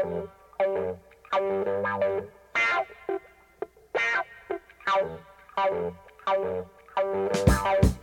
Thank you.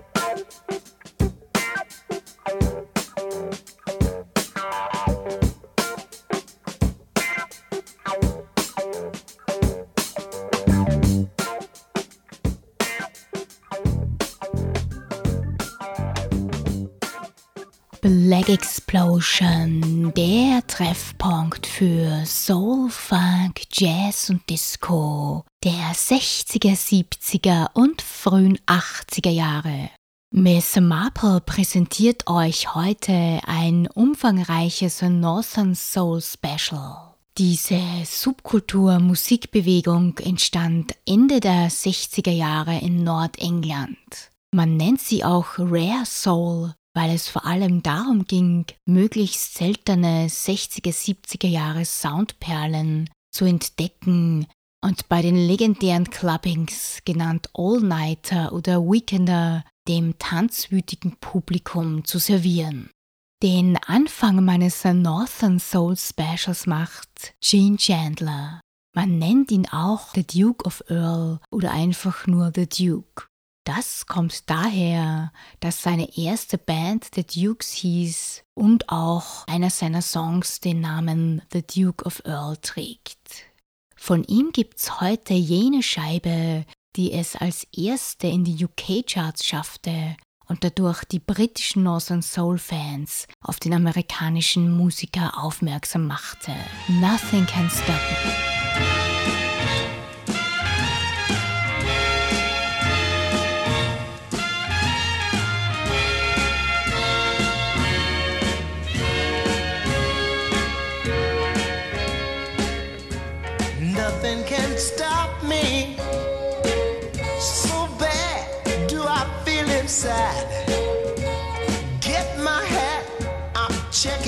Black Explosion, der Treffpunkt für Soul, Funk, Jazz und Disco der 60er, 70er und frühen 80er Jahre. Miss Marple präsentiert euch heute ein umfangreiches Northern Soul Special. Diese Subkultur-Musikbewegung entstand Ende der 60er Jahre in Nordengland. Man nennt sie auch Rare Soul weil es vor allem darum ging, möglichst seltene 60er, 70er Jahre Soundperlen zu entdecken und bei den legendären Clubbings, genannt All-Nighter oder Weekender, dem tanzwütigen Publikum zu servieren. Den Anfang meines Northern Soul Specials macht Gene Chandler. Man nennt ihn auch The Duke of Earl oder einfach nur The Duke. Das kommt daher, dass seine erste Band The Dukes hieß und auch einer seiner Songs den Namen The Duke of Earl trägt. Von ihm gibt's heute jene Scheibe, die es als erste in die UK-Charts schaffte und dadurch die britischen Northern Soul Fans auf den amerikanischen Musiker aufmerksam machte. Nothing Can Stop Me.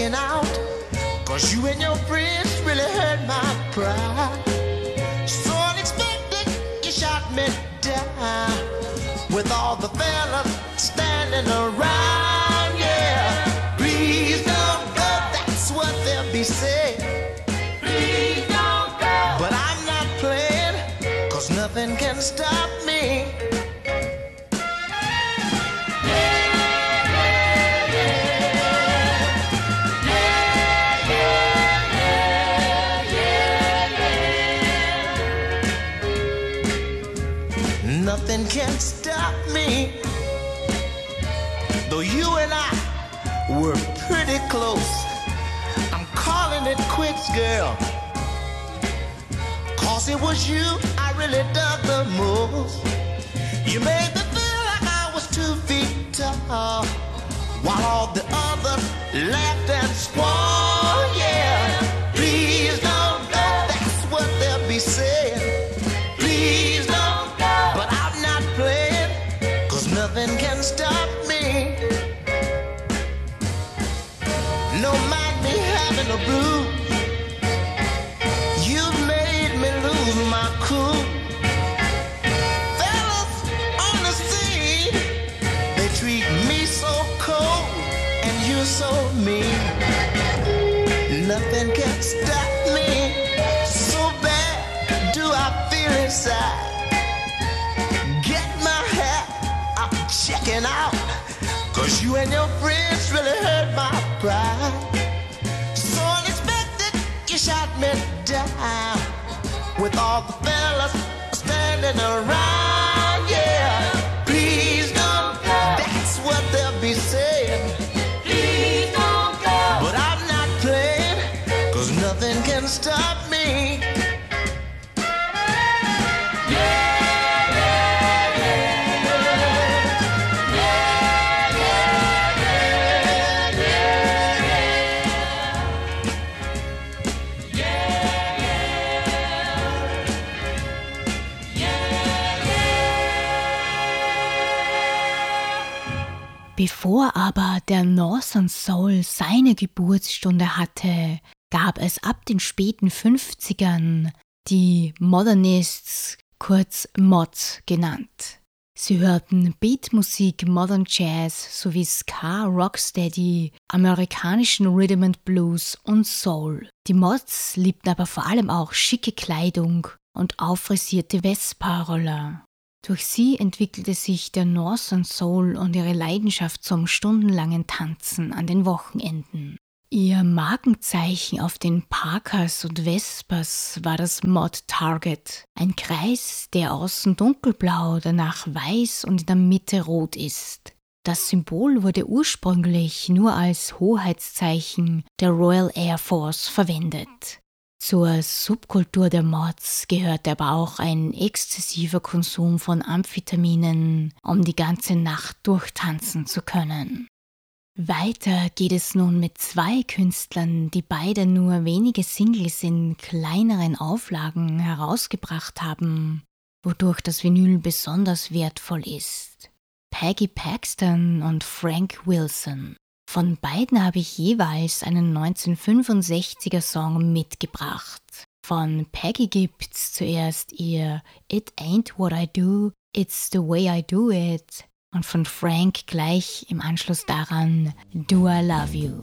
Checking out. Cause you and your friends really hurt my pride. So unexpected, you shot me down. With all the fellas standing around, nothing can stop me. Though you and I were pretty close, I'm calling it quits, girl. Cause it was you I really dug the most. You made me feel like I was two feet tall, while all the others laughed and squalled. And you so mean. Nothing can stop me. So bad do I feel inside. Get my hat, I'm checking out. Cause you and your friends really hurt my pride. So unexpected, you shot me down. With all the fellas standing around, Bevor aber der Northern Soul seine Geburtsstunde hatte, gab es ab den späten 50ern die Modernists, kurz Mods genannt. Sie hörten Beatmusik, Modern Jazz sowie Ska, Rocksteady, amerikanischen Rhythm and Blues und Soul. Die Mods liebten aber vor allem auch schicke Kleidung und auffrisierte Vespa-Roller. Durch sie entwickelte sich der Northern Soul und ihre Leidenschaft zum stundenlangen Tanzen an den Wochenenden. Ihr Markenzeichen auf den Parkers und Vespas war das Mod Target, ein Kreis, der außen dunkelblau, danach weiß und in der Mitte rot ist. Das Symbol wurde ursprünglich nur als Hoheitszeichen der Royal Air Force verwendet. Zur Subkultur der Mods gehörte aber auch ein exzessiver Konsum von Amphetaminen, um die ganze Nacht durchtanzen zu können. Weiter geht es nun mit zwei Künstlern, die beide nur wenige Singles in kleineren Auflagen herausgebracht haben, wodurch das Vinyl besonders wertvoll ist. Peggy Paxton und Frank Wilson. Von beiden habe ich jeweils einen 1965er Song mitgebracht. Von Peggy gibt's zuerst ihr It Ain't What I Do, It's the Way I Do It und von Frank gleich im Anschluss daran Do I Love You.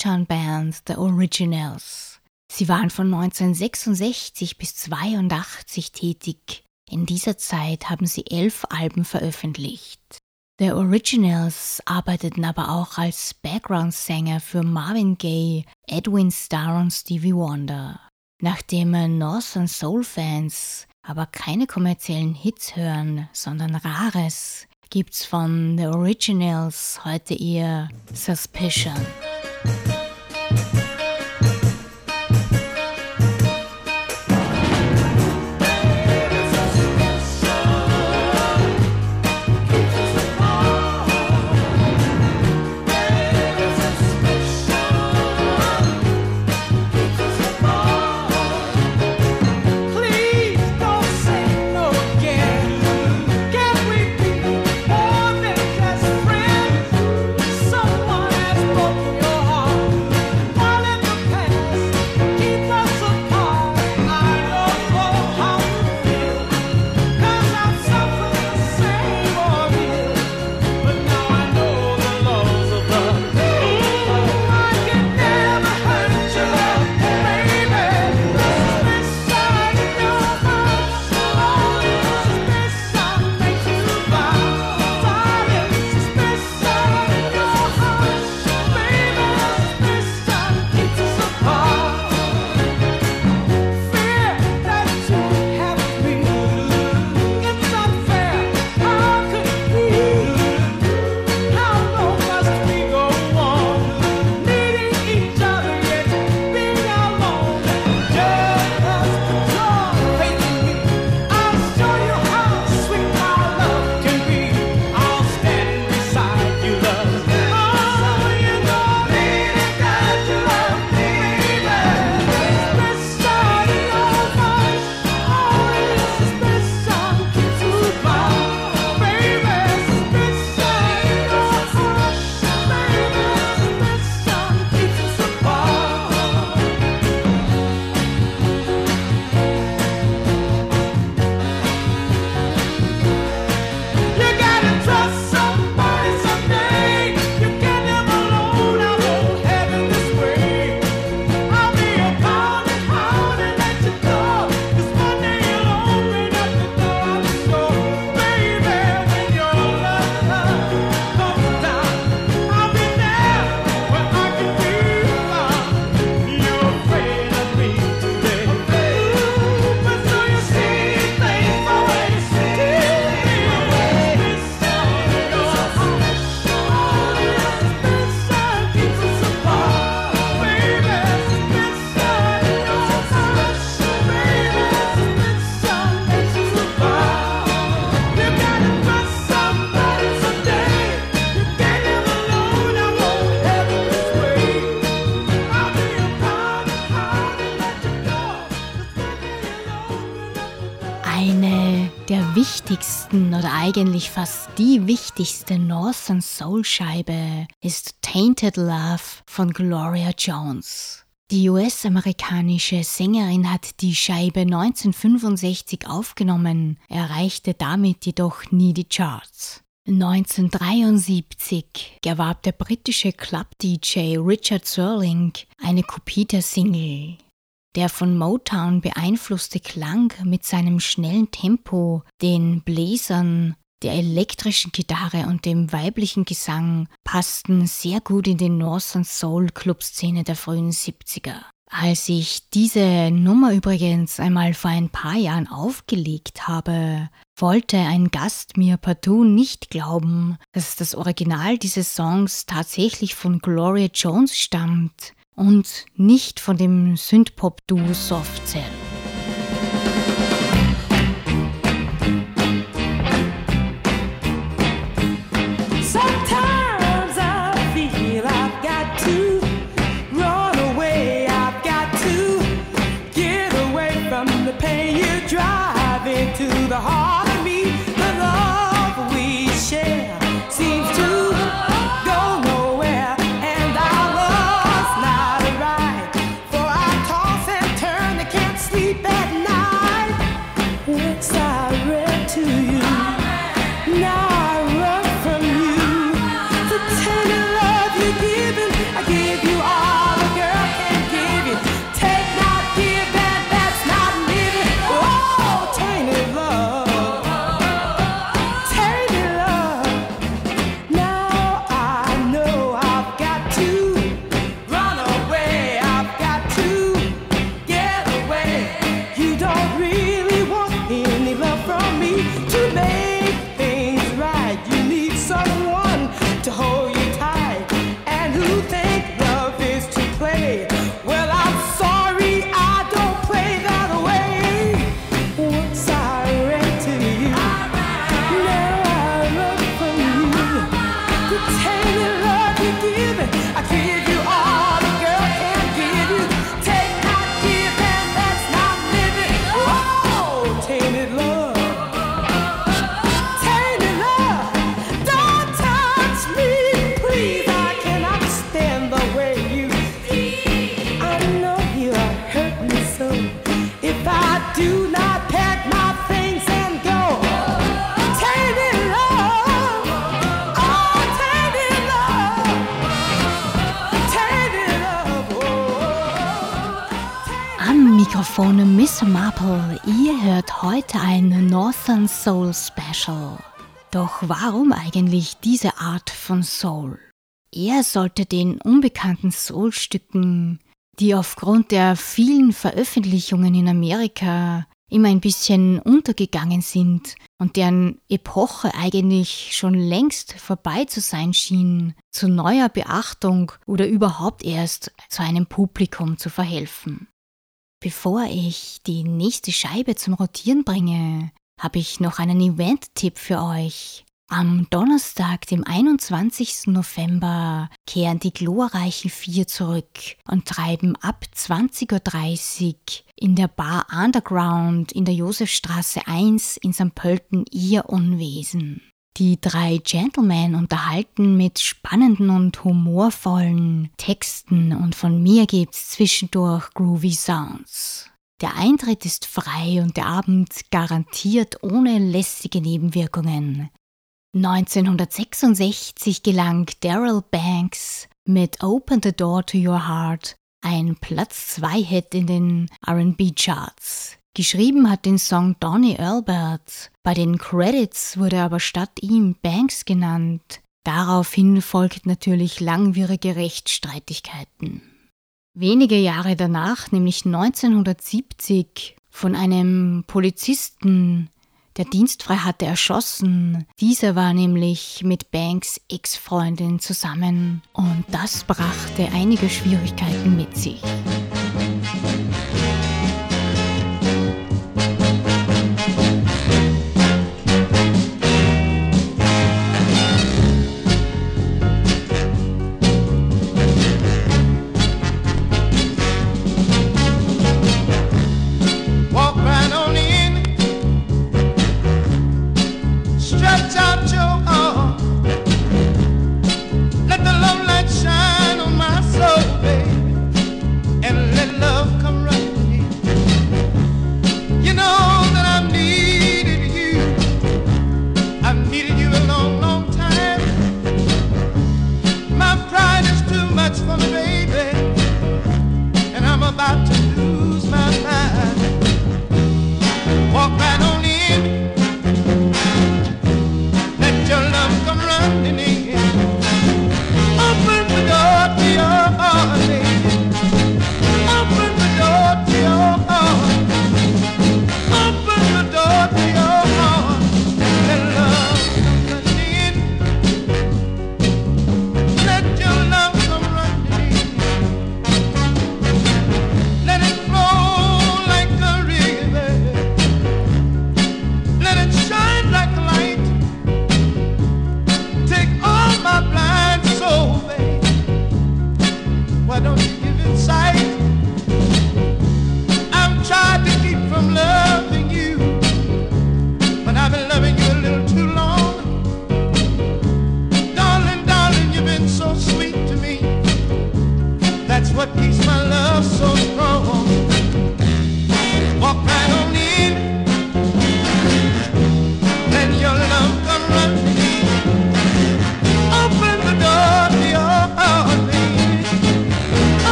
Erfolgreiche Motown-Band The Originals. Sie waren von 1966 bis 1982 tätig. In dieser Zeit haben sie elf Alben veröffentlicht. The Originals arbeiteten aber auch als Background-Sänger für Marvin Gaye, Edwin Starr und Stevie Wonder. Nachdem Northern Soul-Fans aber keine kommerziellen Hits hören, sondern Rares, gibt's von The Originals heute ihr Suspicion. Oder eigentlich fast die wichtigste Northern Soul Scheibe ist Tainted Love von Gloria Jones. Die US-amerikanische Sängerin hat die Scheibe 1965 aufgenommen, erreichte damit jedoch nie die Charts. 1973 erwarb der britische Club-DJ Richard Serling eine Kopie der Single. Der von Motown beeinflusste Klang mit seinem schnellen Tempo, den Bläsern, der elektrischen Gitarre und dem weiblichen Gesang passten sehr gut in die Northern Soul Club Szene der frühen 70er. Als ich diese Nummer übrigens einmal vor ein paar Jahren aufgelegt habe, wollte ein Gast mir partout nicht glauben, dass das Original dieses Songs tatsächlich von Gloria Jones stammt und nicht von dem Synthpop-Duo Softcell. sleep. Mikrofon Miss Marple. Ihr hört heute ein Northern Soul Special. Doch warum eigentlich diese Art von Soul? Er sollte den unbekannten Soul-Stücken, die aufgrund der vielen Veröffentlichungen in Amerika immer ein bisschen untergegangen sind und deren Epoche eigentlich schon längst vorbei zu sein schien, zu neuer Beachtung oder überhaupt erst zu einem Publikum zu verhelfen. Bevor ich die nächste Scheibe zum Rotieren bringe, habe ich noch einen Event-Tipp für euch. Am Donnerstag, dem 21. November, kehren die glorreichen Vier zurück und treiben ab 20.30 Uhr in der Bar Underground in der Josefstraße 1 in St. Pölten ihr Unwesen. Die drei Gentlemen unterhalten mit spannenden und humorvollen Texten und von mir gibt's zwischendurch groovy Sounds. Der Eintritt ist frei und der Abend garantiert ohne lästige Nebenwirkungen. 1966 gelang Daryl Banks mit Open the Door to Your Heart ein Platz 2 Hit in den RB Charts. Geschrieben hat den Song Donny Albert. Bei den Credits wurde aber statt ihm Banks genannt. Daraufhin folgten natürlich langwierige Rechtsstreitigkeiten. Wenige Jahre danach, nämlich 1970, von einem Polizisten der dienstfrei hatte erschossen. Dieser war nämlich mit Banks Ex-Freundin zusammen und das brachte einige Schwierigkeiten mit sich.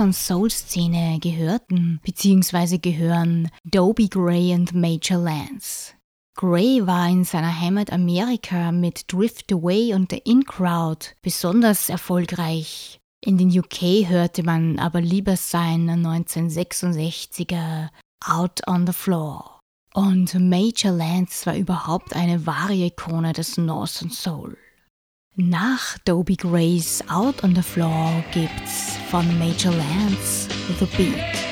Northern Soul Szene gehörten bzw. gehören Dobie Gray und Major Lance. Gray war in seiner Heimat Amerika mit Drift Away und The In Crowd besonders erfolgreich. In den UK hörte man aber lieber sein 1966er Out on the Floor. Und Major Lance war überhaupt eine wahre Ikone des Northern Soul. Nach Dobie Grace Out on the Floor gibt's von Major Lance The Beat.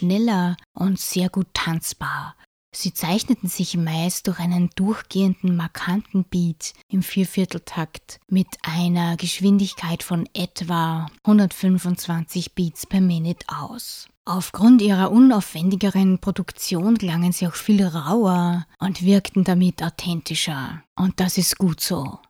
Schneller und sehr gut tanzbar. Sie zeichneten sich meist durch einen durchgehenden, markanten Beat im Viervierteltakt mit einer Geschwindigkeit von etwa 125 Beats per Minute aus. Aufgrund ihrer unaufwendigeren Produktion klangen sie auch viel rauer und wirkten damit authentischer. Und das ist gut so.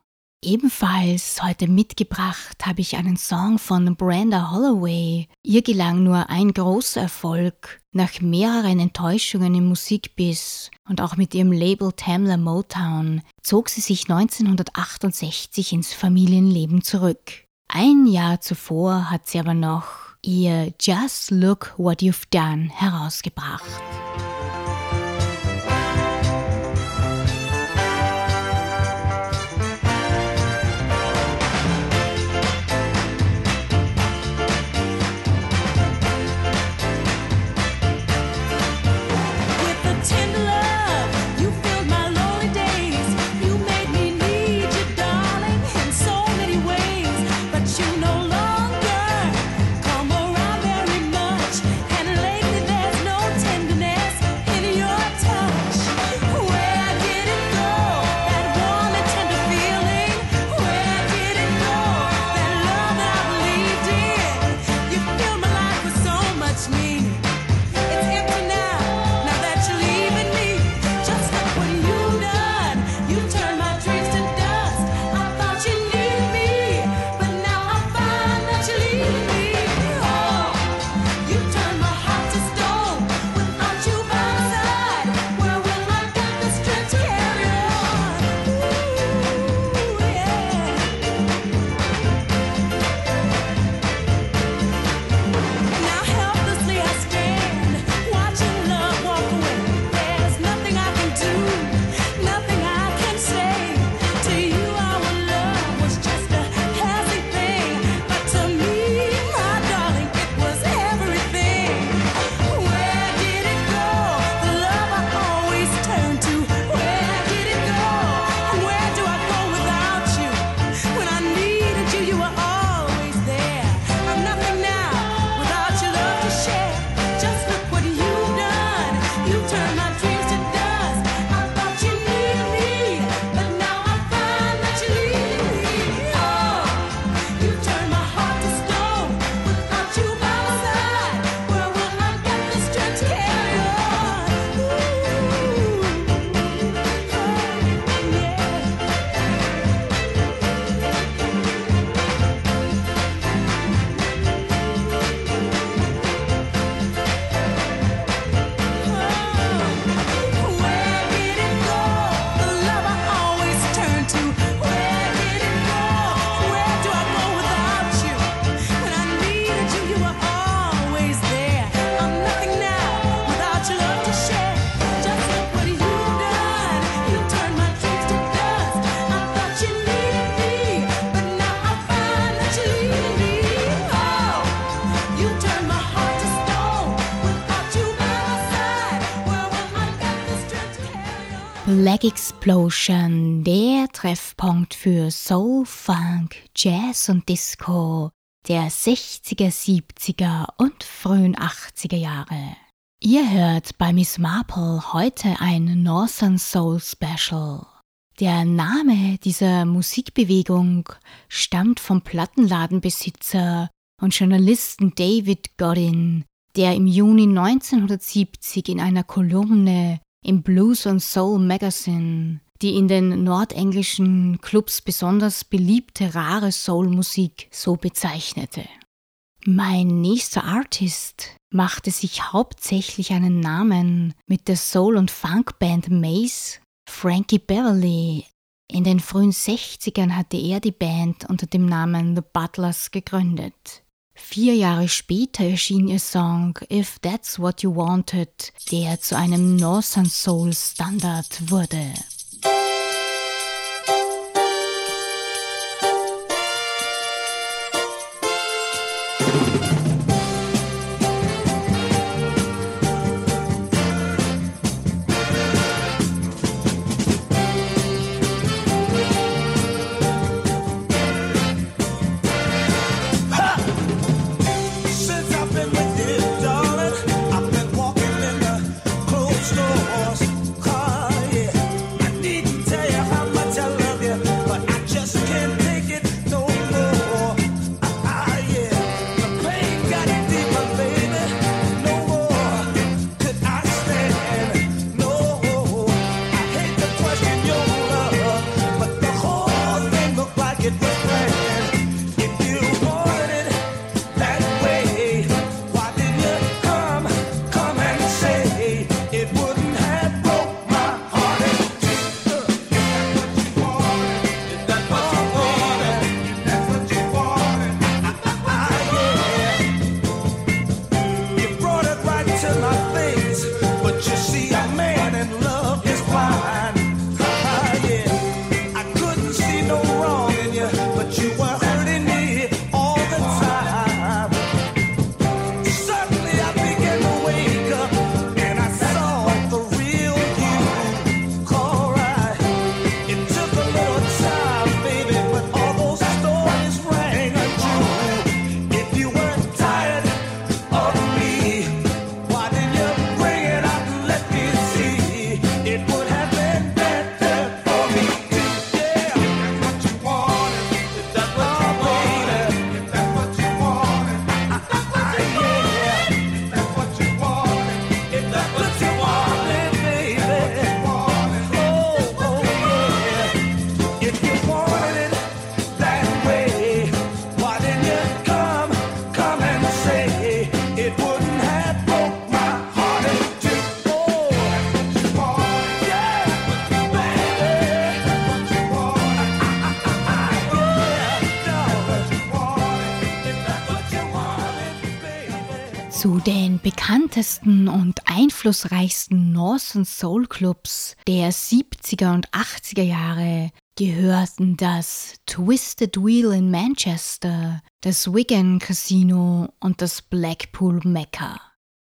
Ebenfalls heute mitgebracht habe ich einen Song von Brenda Holloway. Ihr gelang nur ein großer Erfolg nach mehreren Enttäuschungen im Musikbiss und auch mit ihrem Label Tamla Motown zog sie sich 1968 ins Familienleben zurück. Ein Jahr zuvor hat sie aber noch ihr Just Look What You've Done herausgebracht. Leg Explosion, der Treffpunkt für Soul, Funk, Jazz und Disco der 60er, 70er und frühen 80er Jahre. Ihr hört bei Miss Marple heute ein Northern Soul Special. Der Name dieser Musikbewegung stammt vom Plattenladenbesitzer und Journalisten David Godin, der im Juni 1970 in einer Kolumne im Blues and Soul Magazine die in den nordenglischen Clubs besonders beliebte rare Soulmusik so bezeichnete. Mein nächster Artist machte sich hauptsächlich einen Namen mit der Soul- und Funkband Maze. Frankie Beverly. In den frühen 60ern hatte er die Band unter dem Namen The Butlers gegründet. Vier Jahre später erschien ihr Song If That's What You Wanted, der zu einem Northern Soul Standard wurde. Bekanntesten und einflussreichsten Northern Soul Clubs der 70er und 80er Jahre gehörten das Twisted Wheel in Manchester, das Wigan Casino und das Blackpool Mecca.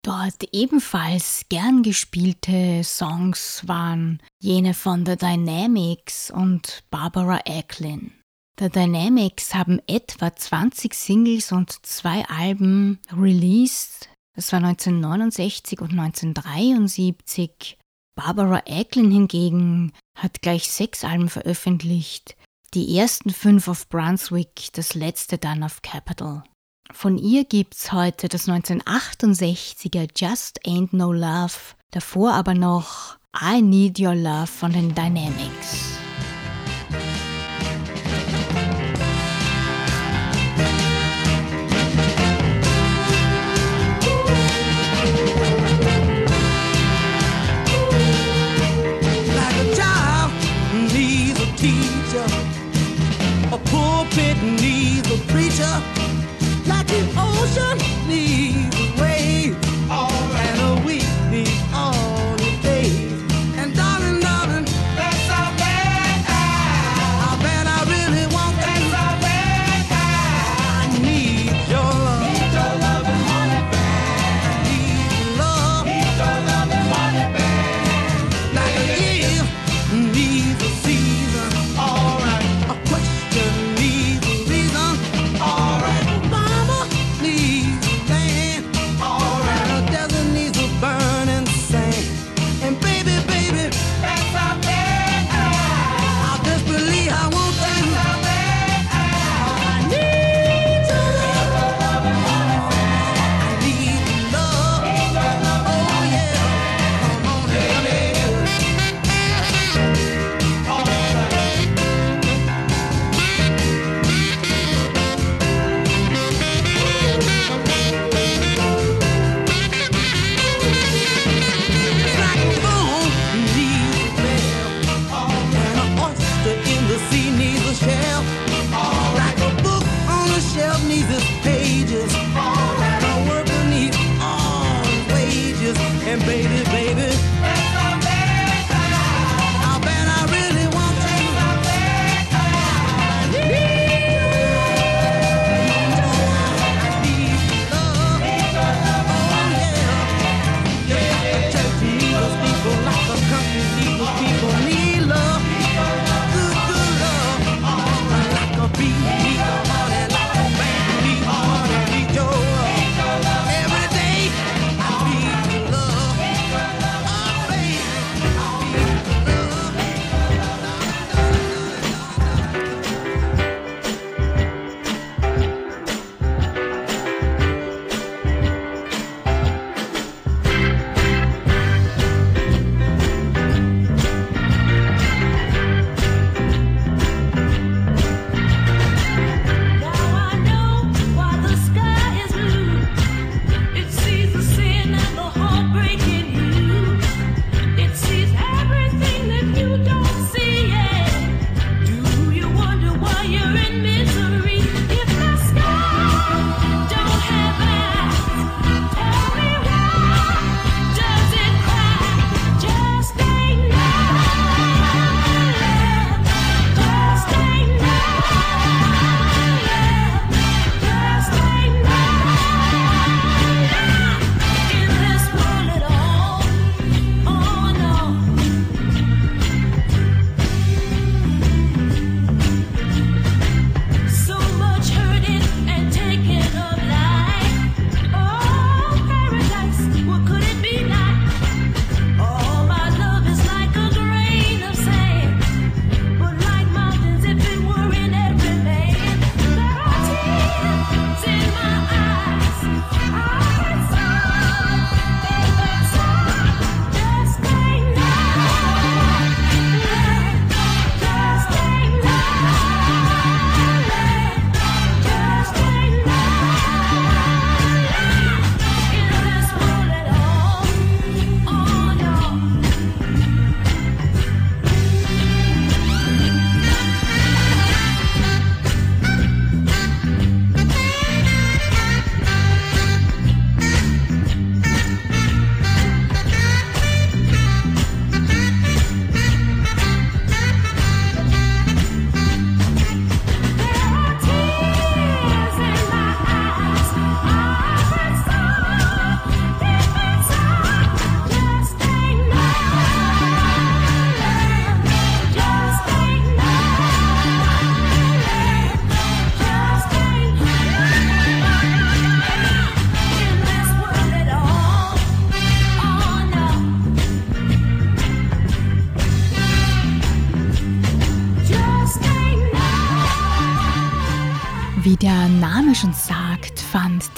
Dort ebenfalls gern gespielte Songs waren jene von The Dynamics und Barbara Eklund. The Dynamics haben etwa 20 Singles und zwei Alben released. Das war 1969 und 1973. Barbara Eklund hingegen hat gleich sechs Alben veröffentlicht. Die ersten fünf auf Brunswick, das letzte dann auf Capitol. Von ihr gibt's heute das 1968er Just Ain't No Love, davor aber noch I Need Your Love von den Dynamics. The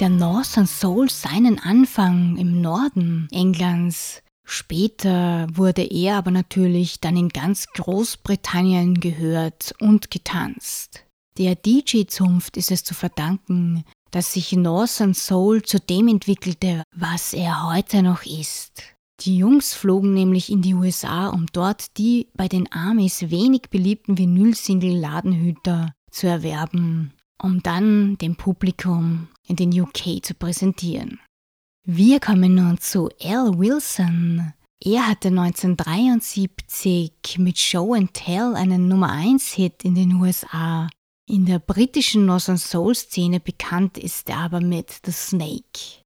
der Northern Soul seinen Anfang im Norden Englands. Später wurde er aber natürlich dann in ganz Großbritannien gehört und getanzt. Der DJ-Zunft ist es zu verdanken, dass sich Northern Soul zu dem entwickelte, was er heute noch ist. Die Jungs flogen nämlich in die USA, um dort die bei den Amis wenig beliebten Vinyl-Single-Ladenhüter zu erwerben, um dann dem Publikum in den UK zu präsentieren. Wir kommen nun zu Al Wilson. Er hatte 1973 mit Show and Tell einen Nummer 1 Hit in den USA. In der britischen Northern Soul Szene bekannt ist er aber mit The Snake.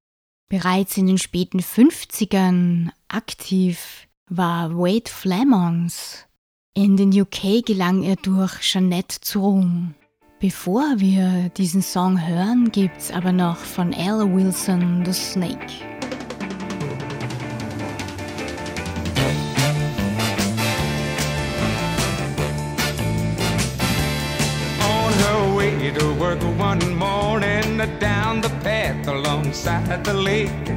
Bereits in den späten 50ern aktiv war Wade Flamons. In den UK gelang er durch Jeanette zu Ruhm. Bevor wir diesen Song hören, gibt's aber noch von Al Wilson The Snake. on her way to work one morning down the path alongside the lake.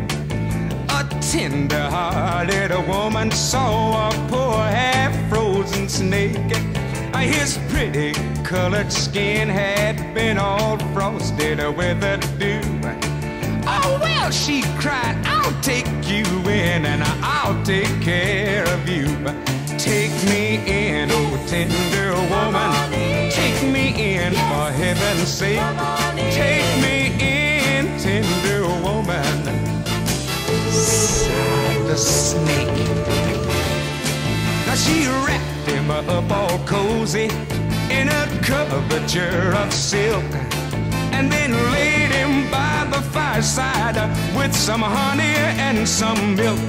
A tender-hearted woman saw a poor half-frozen snake. His pretty colored skin had been all frosted with the dew. Oh, well, she cried, I'll take you in and I'll take care of you. Take me in, oh tender woman. Take me in for heaven's sake. Take me in, tender woman. Sigh the snake. Now she wrapped up all cozy in a coverture of silk and then laid him by the fireside with some honey and some milk.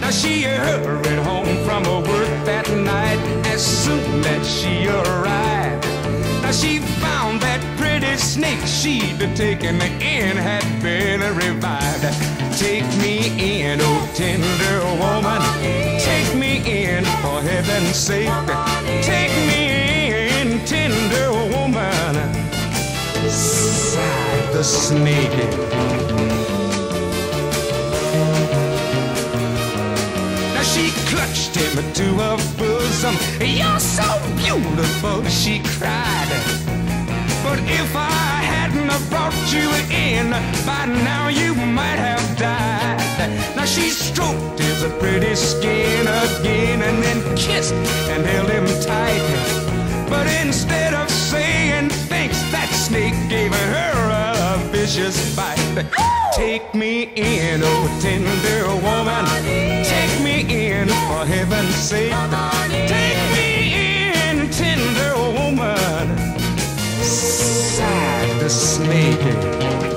Now she hurried home from her work that night as soon as she arrived. Now she found that pretty snake she'd taken in had been revived. Take me in, oh tender woman. For heaven's sake. Take me in, tender woman. Sighed the snake. She clutched him to her bosom. You're so beautiful, she cried. But if I hadn't have brought you in, by now you might have died. Now she stroked his pretty skin again and then kissed and held him tight. But instead of saying thanks, that snake gave her a vicious bite. Take me in, oh tender woman. Take me in, for heaven's sake. Take me in, tender woman. Sighed the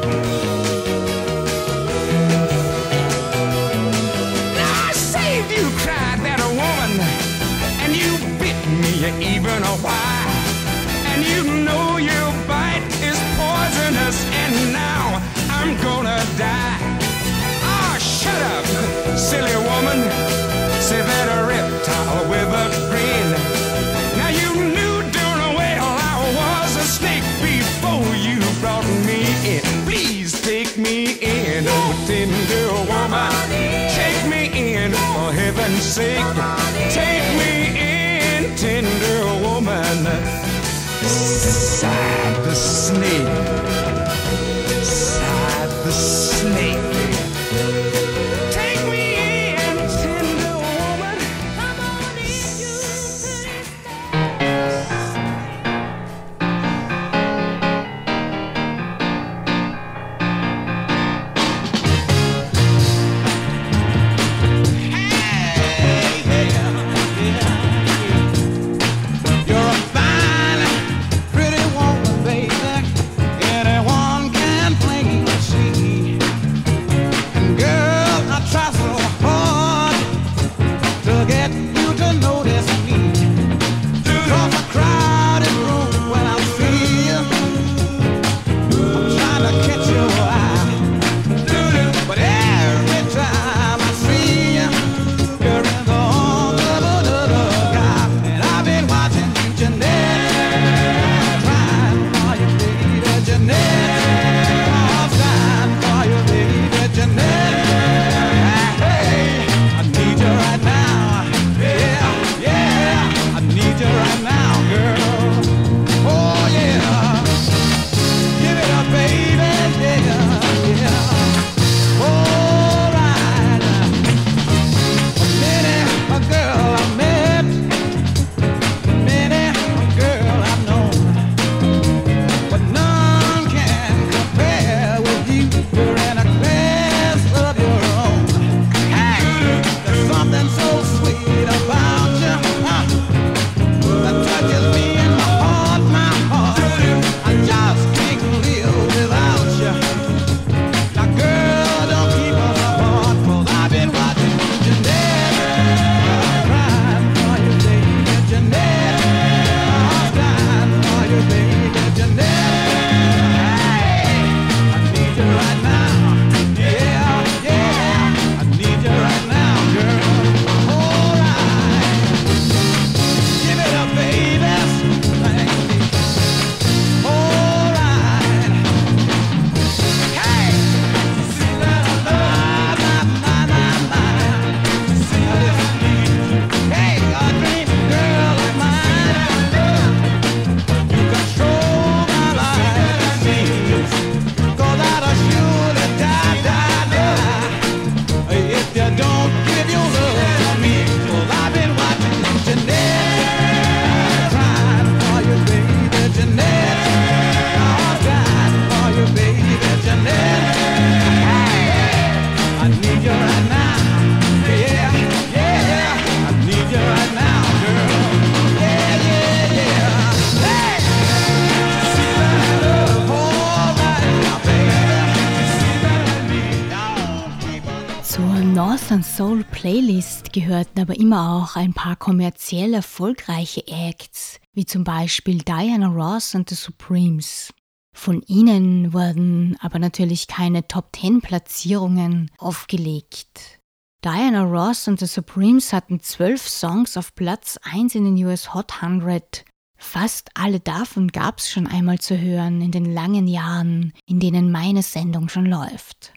Southern Soul Playlist gehörten aber immer auch ein paar kommerziell erfolgreiche Acts, wie zum Beispiel Diana Ross und The Supremes. Von ihnen wurden aber natürlich keine Top 10 Platzierungen aufgelegt. Diana Ross und The Supremes hatten zwölf Songs auf Platz 1 in den US Hot 100. Fast alle davon gab's schon einmal zu hören in den langen Jahren, in denen meine Sendung schon läuft.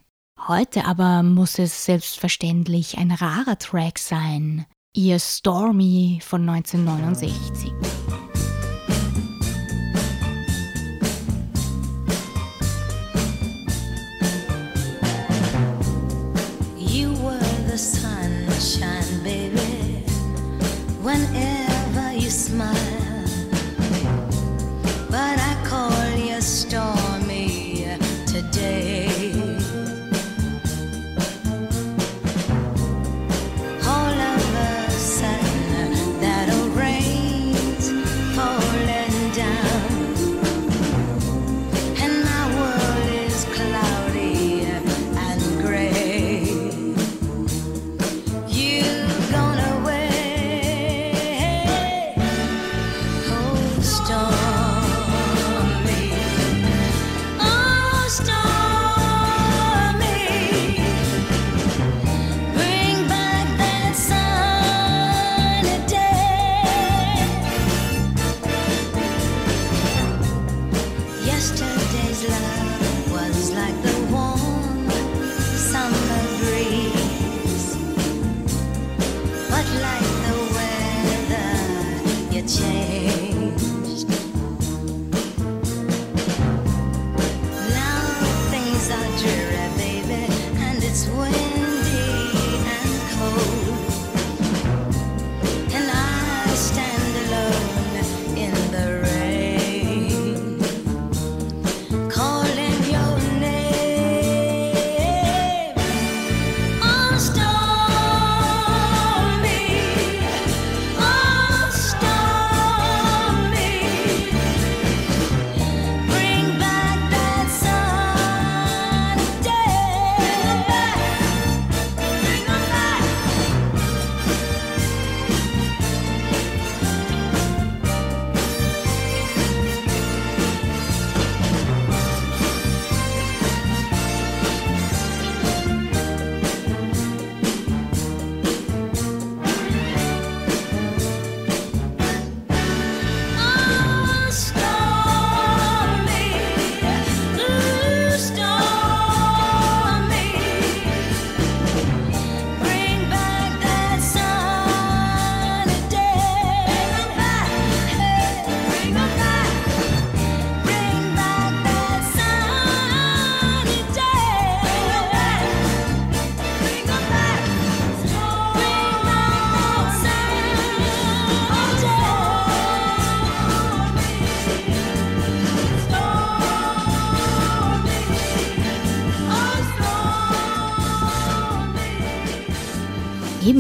Heute aber muss es selbstverständlich ein rarer Track sein. Ihr Stormy von 1969. You were the sunshine, baby. Whenever you smile, but I call you stormy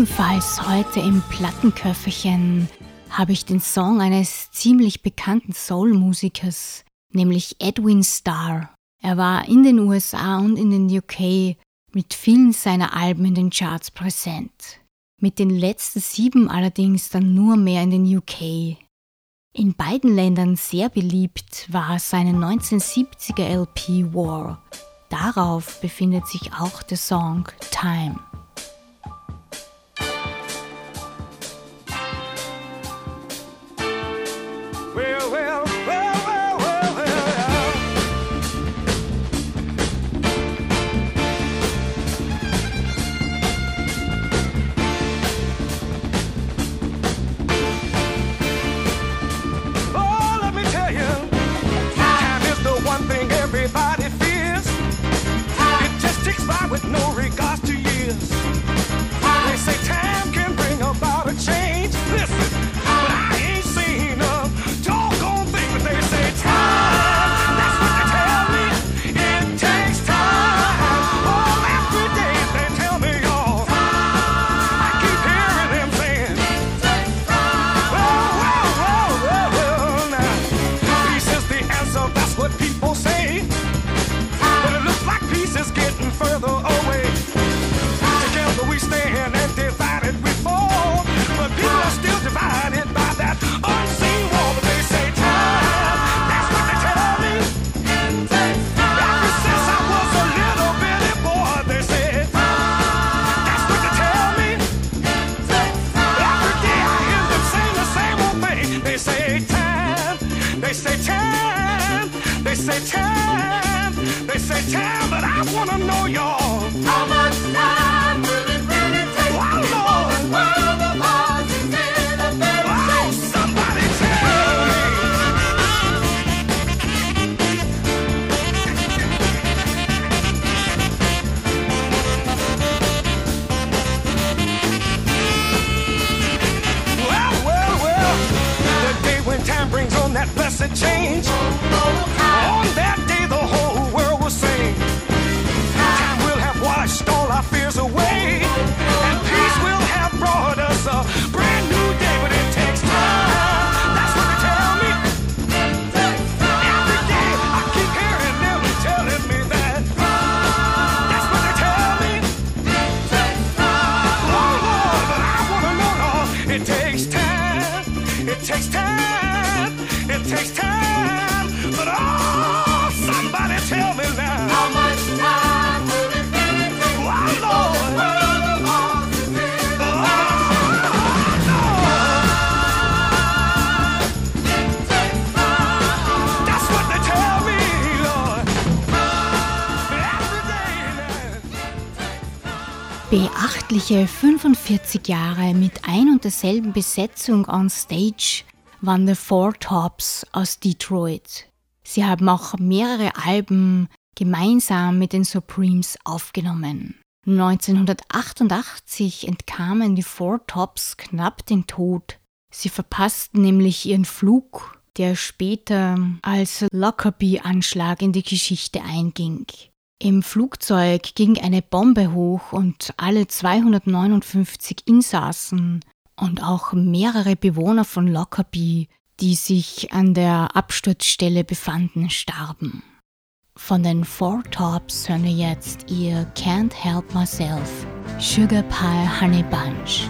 Ebenfalls heute im Plattenköfferchen habe ich den Song eines ziemlich bekannten Soul-Musikers, nämlich Edwin Starr. Er war in den USA und in den UK mit vielen seiner Alben in den Charts präsent. Mit den letzten sieben allerdings dann nur mehr in den UK. In beiden Ländern sehr beliebt war seine 1970er LP War. Darauf befindet sich auch der Song Time. I wanna know y'all. How much time will it really take wow, before this world of ours is in a better wow, Oh Somebody tell me. Well, well, well, the day when time brings on that blessed change. Oh, oh, durchschnittliche 45 Jahre mit ein und derselben Besetzung on Stage waren The Four Tops aus Detroit. Sie haben auch mehrere Alben gemeinsam mit den Supremes aufgenommen. 1988 entkamen die Four Tops knapp den Tod. Sie verpassten nämlich ihren Flug, der später als Lockerbie-Anschlag in die Geschichte einging. Im Flugzeug ging eine Bombe hoch und alle 259 Insassen und auch mehrere Bewohner von Lockerbie, die sich an der Absturzstelle befanden, starben. Von den Four Tops hören wir jetzt ihr Can't Help Myself, Sugar Pie Honey Bunch.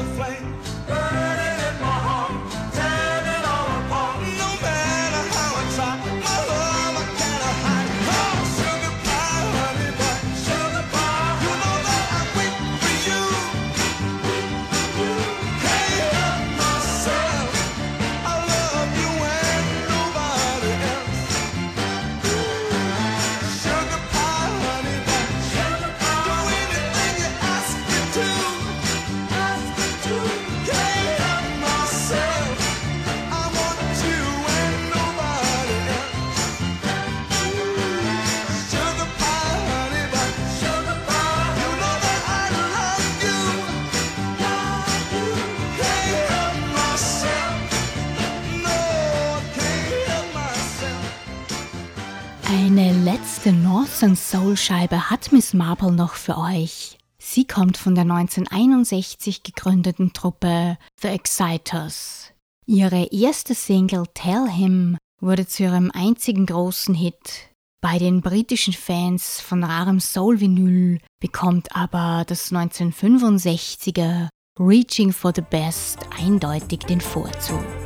the flame. Schallscheibe hat Miss Marple noch für euch. Sie kommt von der 1961 gegründeten Truppe The Exciters. Ihre erste Single Tell Him wurde zu ihrem einzigen großen Hit. Bei den britischen Fans von rarem Soul-Vinyl bekommt aber das 1965er Reaching for the Best eindeutig den Vorzug.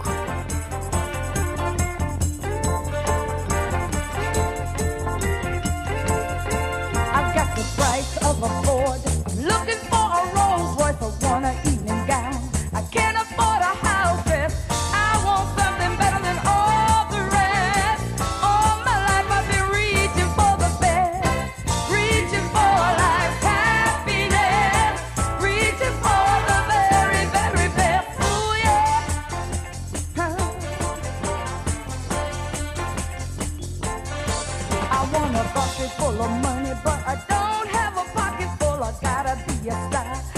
Want a bucket full of money, but I don't have a pocket full. I gotta be a star.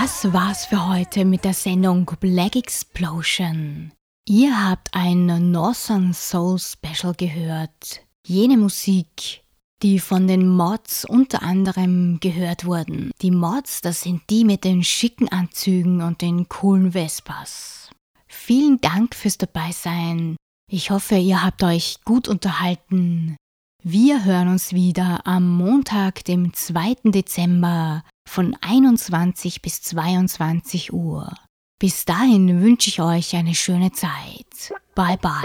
Das war's für heute mit der Sendung Black Explosion. Ihr habt ein Northern Soul Special gehört. Jene Musik, die von den Mods unter anderem gehört wurden. Die Mods, das sind die mit den schicken Anzügen und den coolen Vespas. Vielen Dank fürs Dabeisein. Ich hoffe, ihr habt euch gut unterhalten. Wir hören uns wieder am Montag, dem 2. Dezember von 21 bis 22 Uhr. Bis dahin wünsche ich euch eine schöne Zeit. Bye bye.